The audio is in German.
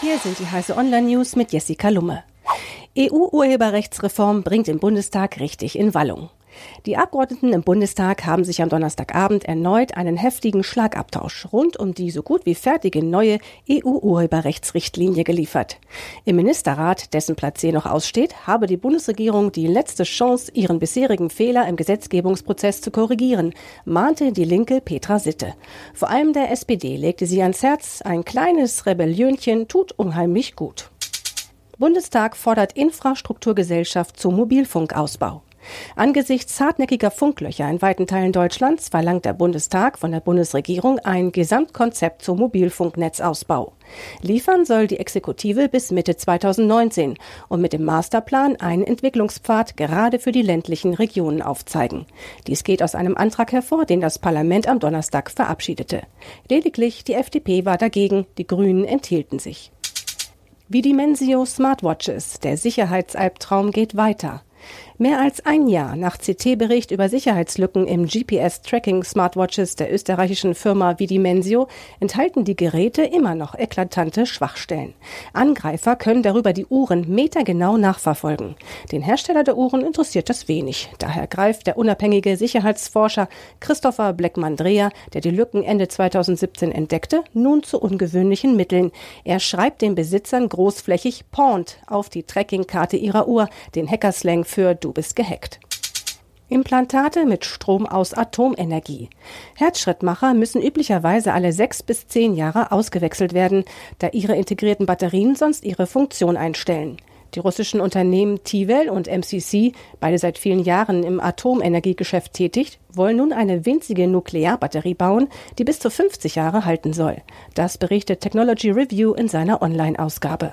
Hier sind die heiße Online-News mit Jessica Lumme. EU-Urheberrechtsreform bringt im Bundestag richtig in Wallung. Die Abgeordneten im Bundestag haben sich am Donnerstagabend erneut einen heftigen Schlagabtausch rund um die so gut wie fertige neue EU-Urheberrechtsrichtlinie geliefert. Im Ministerrat, dessen Platz noch aussteht, habe die Bundesregierung die letzte Chance, ihren bisherigen Fehler im Gesetzgebungsprozess zu korrigieren, mahnte die Linke Petra Sitte. Vor allem der SPD legte sie ans Herz, ein kleines Rebellionchen tut unheimlich gut. Bundestag fordert Infrastrukturgesellschaft zum Mobilfunkausbau. Angesichts hartnäckiger Funklöcher in weiten Teilen Deutschlands verlangt der Bundestag von der Bundesregierung ein Gesamtkonzept zum Mobilfunknetzausbau. Liefern soll die Exekutive bis Mitte 2019 und mit dem Masterplan einen Entwicklungspfad gerade für die ländlichen Regionen aufzeigen. Dies geht aus einem Antrag hervor, den das Parlament am Donnerstag verabschiedete. Lediglich die FDP war dagegen, die Grünen enthielten sich. Wie Dimensio Smartwatches, der Sicherheitsalbtraum geht weiter. Mehr als ein Jahr nach CT-Bericht über Sicherheitslücken im GPS-Tracking Smartwatches der österreichischen Firma Vidimensio enthalten die Geräte immer noch eklatante Schwachstellen. Angreifer können darüber die Uhren metergenau nachverfolgen. Den Hersteller der Uhren interessiert das wenig. Daher greift der unabhängige Sicherheitsforscher Christopher Bleckmann-Dreher, der die Lücken Ende 2017 entdeckte, nun zu ungewöhnlichen Mitteln. Er schreibt den Besitzern großflächig Pont auf die Trackingkarte ihrer Uhr, den Hackerslang für Du bist gehackt. Implantate mit Strom aus Atomenergie. Herzschrittmacher müssen üblicherweise alle sechs bis zehn Jahre ausgewechselt werden, da ihre integrierten Batterien sonst ihre Funktion einstellen. Die russischen Unternehmen Tivel und MCC, beide seit vielen Jahren im Atomenergiegeschäft tätig, wollen nun eine winzige Nuklearbatterie bauen, die bis zu 50 Jahre halten soll. Das berichtet Technology Review in seiner Online-Ausgabe.